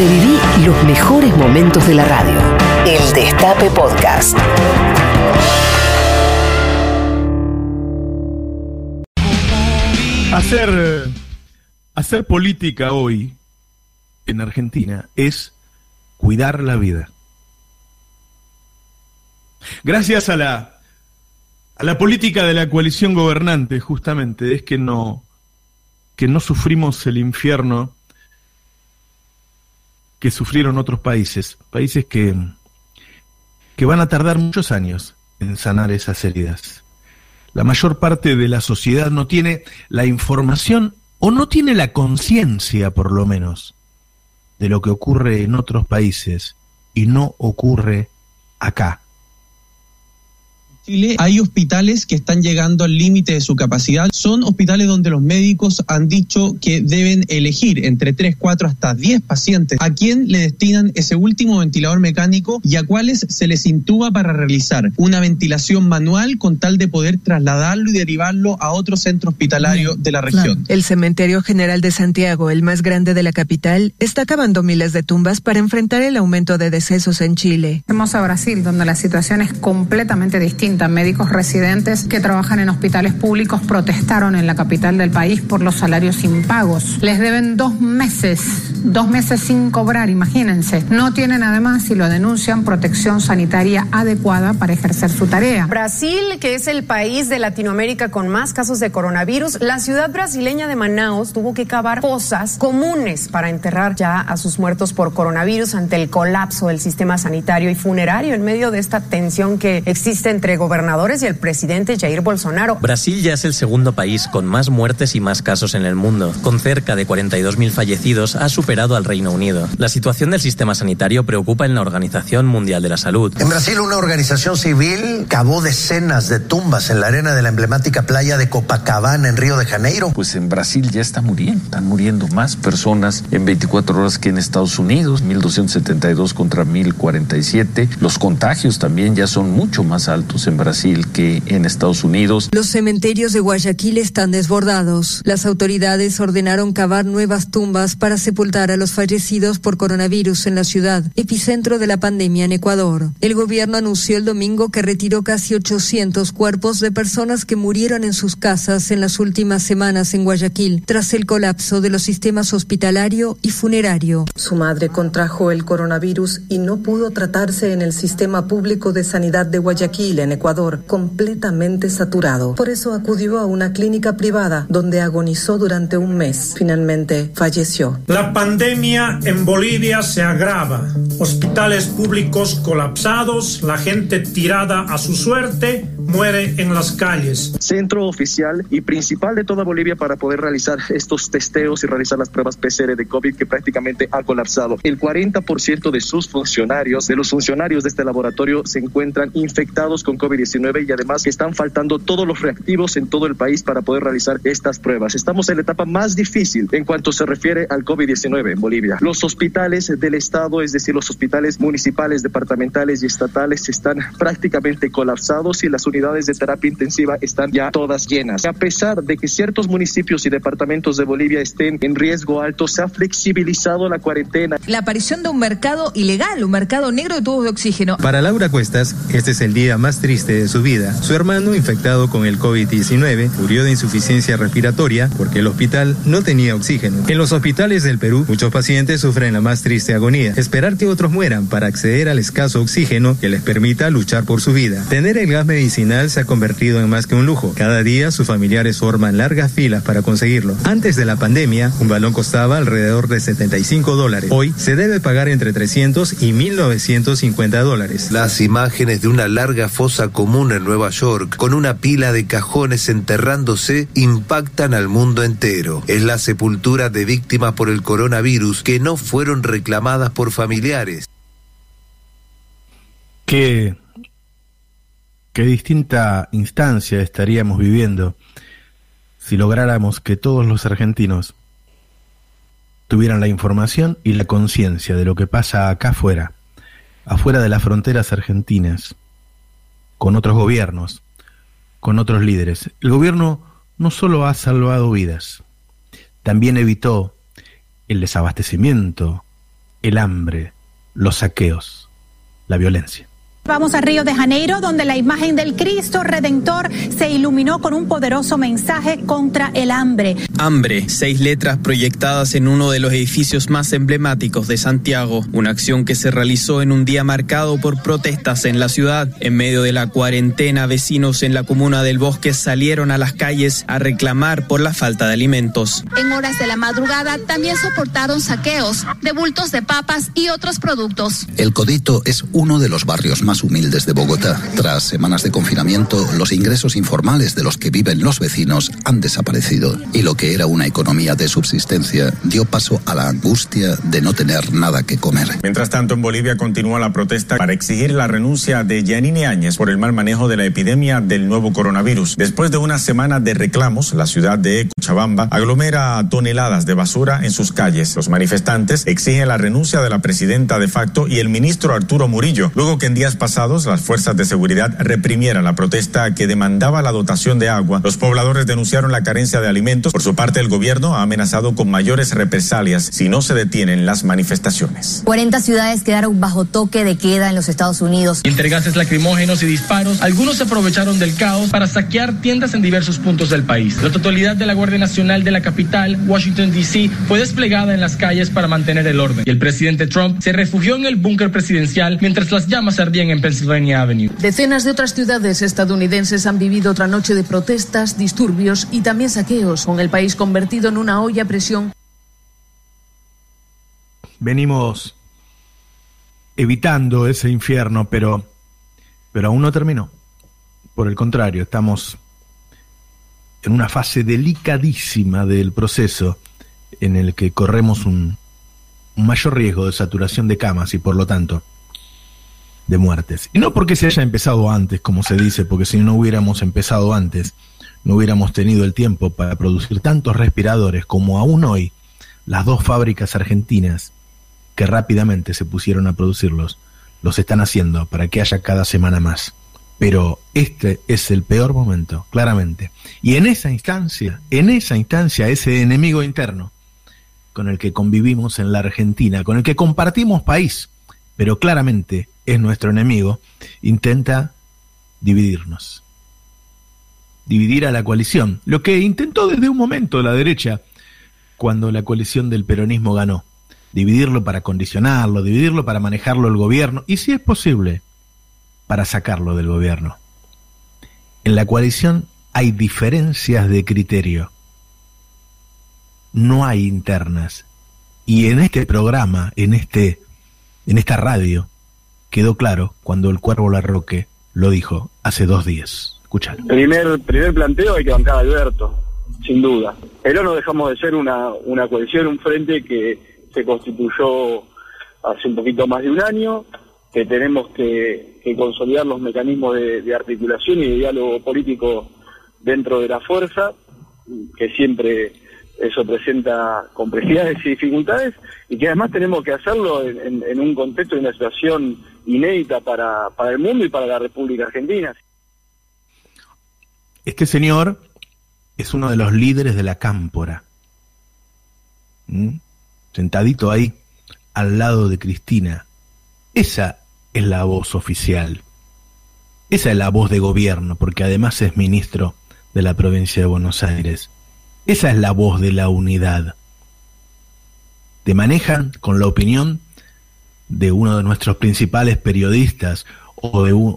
Reviví los mejores momentos de la radio. El Destape Podcast. Hacer, hacer política hoy en Argentina es cuidar la vida. Gracias a la, a la política de la coalición gobernante, justamente, es que no, que no sufrimos el infierno que sufrieron otros países, países que, que van a tardar muchos años en sanar esas heridas. La mayor parte de la sociedad no tiene la información o no tiene la conciencia, por lo menos, de lo que ocurre en otros países y no ocurre acá. Chile hay hospitales que están llegando al límite de su capacidad. Son hospitales donde los médicos han dicho que deben elegir entre 3, 4 hasta 10 pacientes a quién le destinan ese último ventilador mecánico y a cuáles se les intuba para realizar una ventilación manual con tal de poder trasladarlo y derivarlo a otro centro hospitalario de la región. El Cementerio General de Santiago, el más grande de la capital, está acabando miles de tumbas para enfrentar el aumento de decesos en Chile. Vamos a Brasil, donde la situación es completamente distinta Médicos residentes que trabajan en hospitales públicos protestaron en la capital del país por los salarios impagos. Les deben dos meses, dos meses sin cobrar, imagínense. No tienen además, si lo denuncian, protección sanitaria adecuada para ejercer su tarea. Brasil, que es el país de Latinoamérica con más casos de coronavirus, la ciudad brasileña de Manaus tuvo que cavar fosas comunes para enterrar ya a sus muertos por coronavirus ante el colapso del sistema sanitario y funerario en medio de esta tensión que existe entre gobernadores y el presidente Jair Bolsonaro. Brasil ya es el segundo país con más muertes y más casos en el mundo. Con cerca de 42.000 fallecidos, ha superado al Reino Unido. La situación del sistema sanitario preocupa en la Organización Mundial de la Salud. En Brasil, una organización civil cavó decenas de tumbas en la arena de la emblemática playa de Copacabana, en Río de Janeiro. Pues en Brasil ya está muriendo. Están muriendo más personas en 24 horas que en Estados Unidos, 1.272 contra 1.047. Los contagios también ya son mucho más altos en Brasil que en Estados Unidos. Los cementerios de Guayaquil están desbordados. Las autoridades ordenaron cavar nuevas tumbas para sepultar a los fallecidos por coronavirus en la ciudad, epicentro de la pandemia en Ecuador. El gobierno anunció el domingo que retiró casi 800 cuerpos de personas que murieron en sus casas en las últimas semanas en Guayaquil, tras el colapso de los sistemas hospitalario y funerario. Su madre contrajo el coronavirus y no pudo tratarse en el sistema público de sanidad de Guayaquil, en Ecuador completamente saturado. Por eso acudió a una clínica privada donde agonizó durante un mes. Finalmente falleció. La pandemia en Bolivia se agrava. Hospitales públicos colapsados, la gente tirada a su suerte, muere en las calles. Centro oficial y principal de toda Bolivia para poder realizar estos testeos y realizar las pruebas PCR de COVID que prácticamente ha colapsado. El 40% de sus funcionarios, de los funcionarios de este laboratorio, se encuentran infectados con COVID-19 y además están faltando todos los reactivos en todo el país para poder realizar estas pruebas. Estamos en la etapa más difícil en cuanto se refiere al COVID-19 en Bolivia. Los hospitales del Estado, es decir, los hospitales municipales, departamentales y estatales, están prácticamente colapsados y las unidades de terapia intensiva están ya todas llenas. A pesar de que ciertos municipios y departamentos de Bolivia estén en riesgo alto, se ha flexibilizado la cuarentena. La aparición de un mercado ilegal, un mercado negro de tubos de oxígeno. Para Laura Cuestas, este es el día más triste de su vida. Su hermano, infectado con el COVID-19, murió de insuficiencia respiratoria porque el hospital no tenía oxígeno. En los hospitales del Perú, muchos pacientes sufren la más triste agonía. Esperar que otros mueran para acceder al escaso oxígeno que les permita luchar por su vida. Tener el gas medicinal se ha convertido en más que un lujo. Cada día sus familiares forman largas filas para conseguirlo. Antes de la pandemia, un balón costaba alrededor de 75 dólares. Hoy se debe pagar entre 300 y 1950 dólares. Las imágenes de una larga fosa común en Nueva York, con una pila de cajones enterrándose, impactan al mundo entero. Es la sepultura de víctimas por el coronavirus que no fueron reclamadas por familiares. ¿Qué qué distinta instancia estaríamos viviendo si lográramos que todos los argentinos tuvieran la información y la conciencia de lo que pasa acá afuera, afuera de las fronteras argentinas, con otros gobiernos, con otros líderes. El gobierno no solo ha salvado vidas, también evitó el desabastecimiento el hambre, los saqueos, la violencia. Vamos a Río de Janeiro, donde la imagen del Cristo Redentor se iluminó con un poderoso mensaje contra el hambre. Hambre, seis letras proyectadas en uno de los edificios más emblemáticos de Santiago, una acción que se realizó en un día marcado por protestas en la ciudad. En medio de la cuarentena, vecinos en la comuna del Bosque salieron a las calles a reclamar por la falta de alimentos. En horas de la madrugada también soportaron saqueos de bultos de papas y otros productos. El Codito es uno de los barrios más humildes de Bogotá. Tras semanas de confinamiento, los ingresos informales de los que viven los vecinos han desaparecido y lo que era una economía de subsistencia dio paso a la angustia de no tener nada que comer. Mientras tanto, en Bolivia continúa la protesta para exigir la renuncia de Yanine Áñez por el mal manejo de la epidemia del nuevo coronavirus. Después de una semana de reclamos, la ciudad de Cochabamba aglomera toneladas de basura en sus calles. Los manifestantes exigen la renuncia de la presidenta de facto y el ministro Arturo Murillo, luego que en días pasados las fuerzas de seguridad reprimieran la protesta que demandaba la dotación de agua. Los pobladores denunciaron la carencia de alimentos. Por su parte, el gobierno ha amenazado con mayores represalias si no se detienen las manifestaciones. 40 ciudades quedaron bajo toque de queda en los Estados Unidos. Entre gases lacrimógenos y disparos, algunos se aprovecharon del caos para saquear tiendas en diversos puntos del país. La totalidad de la Guardia Nacional de la capital, Washington, D.C., fue desplegada en las calles para mantener el orden. Y el presidente Trump se refugió en el búnker presidencial mientras las llamas ardían en Pennsylvania Avenue. Decenas de otras ciudades estadounidenses han vivido otra noche de protestas, disturbios y también saqueos, con el país convertido en una olla a presión. Venimos evitando ese infierno, pero, pero aún no terminó. Por el contrario, estamos en una fase delicadísima del proceso en el que corremos un, un mayor riesgo de saturación de camas y por lo tanto de muertes. Y no porque se haya empezado antes, como se dice, porque si no hubiéramos empezado antes, no hubiéramos tenido el tiempo para producir tantos respiradores como aún hoy las dos fábricas argentinas que rápidamente se pusieron a producirlos, los están haciendo para que haya cada semana más. Pero este es el peor momento, claramente. Y en esa instancia, en esa instancia, ese enemigo interno con el que convivimos en la Argentina, con el que compartimos país, pero claramente es nuestro enemigo, intenta dividirnos. Dividir a la coalición, lo que intentó desde un momento la derecha cuando la coalición del peronismo ganó. Dividirlo para condicionarlo, dividirlo para manejarlo el gobierno y si es posible, para sacarlo del gobierno. En la coalición hay diferencias de criterio. No hay internas. Y en este programa, en este en esta radio, quedó claro cuando el Cuervo Larroque lo dijo hace dos días. Escuchalo. Primer, primer planteo hay que bancar a Alberto, sin duda. Pero no dejamos de ser una, una coalición, un frente que se constituyó hace un poquito más de un año, que tenemos que, consolidar los mecanismos de, articulación y de diálogo político dentro de la fuerza, que siempre eso presenta complejidades y dificultades y que además tenemos que hacerlo en, en, un contexto de una situación inédita para, para el mundo y para la República Argentina. Este señor es uno de los líderes de la cámpora, ¿Mm? sentadito ahí al lado de Cristina. Esa es la voz oficial. Esa es la voz de gobierno, porque además es ministro de la provincia de Buenos Aires. Esa es la voz de la unidad. Te manejan con la opinión de uno de nuestros principales periodistas o de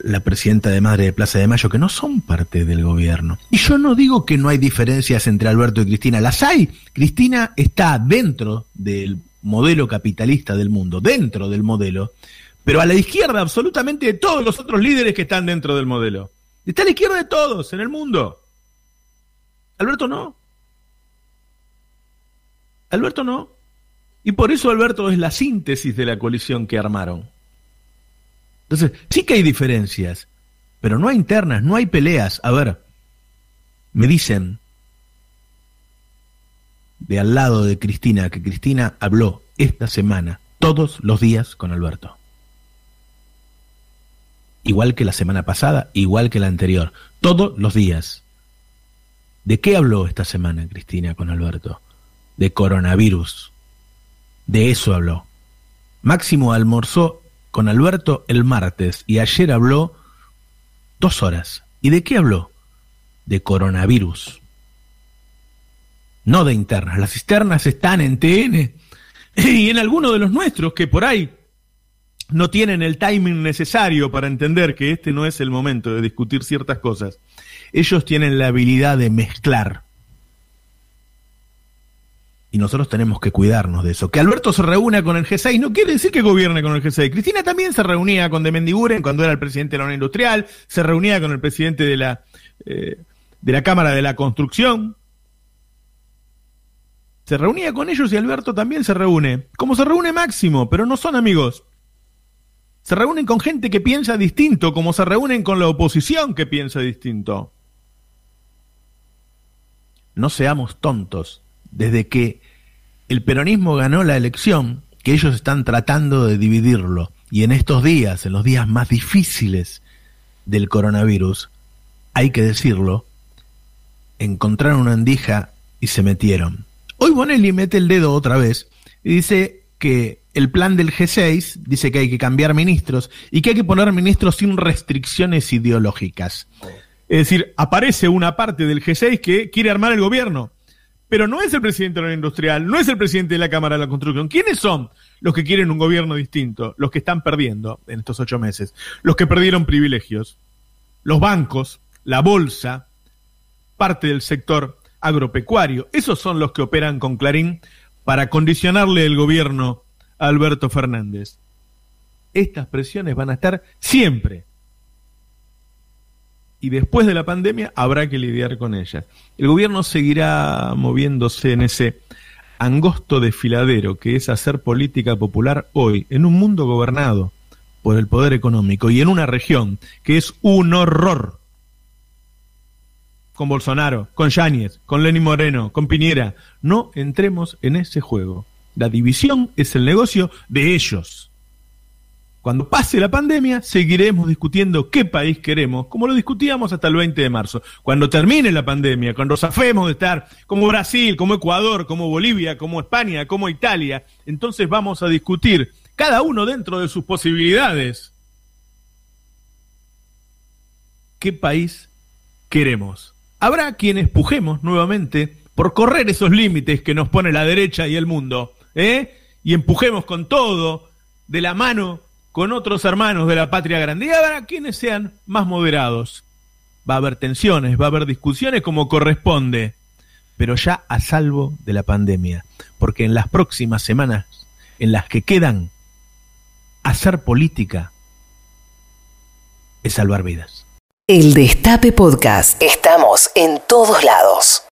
la presidenta de Madre de Plaza de Mayo, que no son parte del gobierno. Y yo no digo que no hay diferencias entre Alberto y Cristina, las hay. Cristina está dentro del modelo capitalista del mundo, dentro del modelo, pero a la izquierda absolutamente de todos los otros líderes que están dentro del modelo. Está a la izquierda de todos en el mundo. Alberto no. Alberto no. Y por eso Alberto es la síntesis de la coalición que armaron. Entonces, sí que hay diferencias, pero no hay internas, no hay peleas. A ver, me dicen de al lado de Cristina que Cristina habló esta semana todos los días con Alberto. Igual que la semana pasada, igual que la anterior, todos los días. ¿De qué habló esta semana Cristina con Alberto? De coronavirus. De eso habló. Máximo almorzó con Alberto el martes y ayer habló dos horas. ¿Y de qué habló? De coronavirus. No de internas. Las cisternas están en TN y en alguno de los nuestros que por ahí no tienen el timing necesario para entender que este no es el momento de discutir ciertas cosas. Ellos tienen la habilidad de mezclar. Y nosotros tenemos que cuidarnos de eso. Que Alberto se reúna con el G6 no quiere decir que gobierne con el G6. Cristina también se reunía con de Mendiguren cuando era el presidente de la Unión Industrial, se reunía con el presidente de la, eh, de la Cámara de la Construcción. Se reunía con ellos y Alberto también se reúne. Como se reúne Máximo, pero no son amigos. Se reúnen con gente que piensa distinto, como se reúnen con la oposición que piensa distinto. No seamos tontos. Desde que el peronismo ganó la elección, que ellos están tratando de dividirlo, y en estos días, en los días más difíciles del coronavirus, hay que decirlo, encontraron una andija y se metieron. Hoy Bonelli mete el dedo otra vez y dice que el plan del G6 dice que hay que cambiar ministros y que hay que poner ministros sin restricciones ideológicas. Es decir, aparece una parte del G6 que quiere armar el gobierno, pero no es el presidente de la industrial, no es el presidente de la Cámara de la Construcción. ¿Quiénes son los que quieren un gobierno distinto? Los que están perdiendo en estos ocho meses, los que perdieron privilegios, los bancos, la bolsa, parte del sector agropecuario. Esos son los que operan con Clarín para condicionarle el gobierno a Alberto Fernández. Estas presiones van a estar siempre. Y después de la pandemia habrá que lidiar con ellas. El gobierno seguirá moviéndose en ese angosto desfiladero que es hacer política popular hoy, en un mundo gobernado por el poder económico y en una región que es un horror con Bolsonaro, con Yáñez, con Lenín Moreno, con Piñera. No entremos en ese juego. La división es el negocio de ellos. Cuando pase la pandemia, seguiremos discutiendo qué país queremos, como lo discutíamos hasta el 20 de marzo. Cuando termine la pandemia, cuando zafemos de estar como Brasil, como Ecuador, como Bolivia, como España, como Italia, entonces vamos a discutir, cada uno dentro de sus posibilidades, qué país queremos. Habrá quienes pujemos nuevamente por correr esos límites que nos pone la derecha y el mundo, ¿eh? y empujemos con todo, de la mano con otros hermanos de la patria grande, habrá quienes sean más moderados. Va a haber tensiones, va a haber discusiones como corresponde, pero ya a salvo de la pandemia, porque en las próximas semanas, en las que quedan, hacer política es salvar vidas. El Destape Podcast. Estamos en todos lados.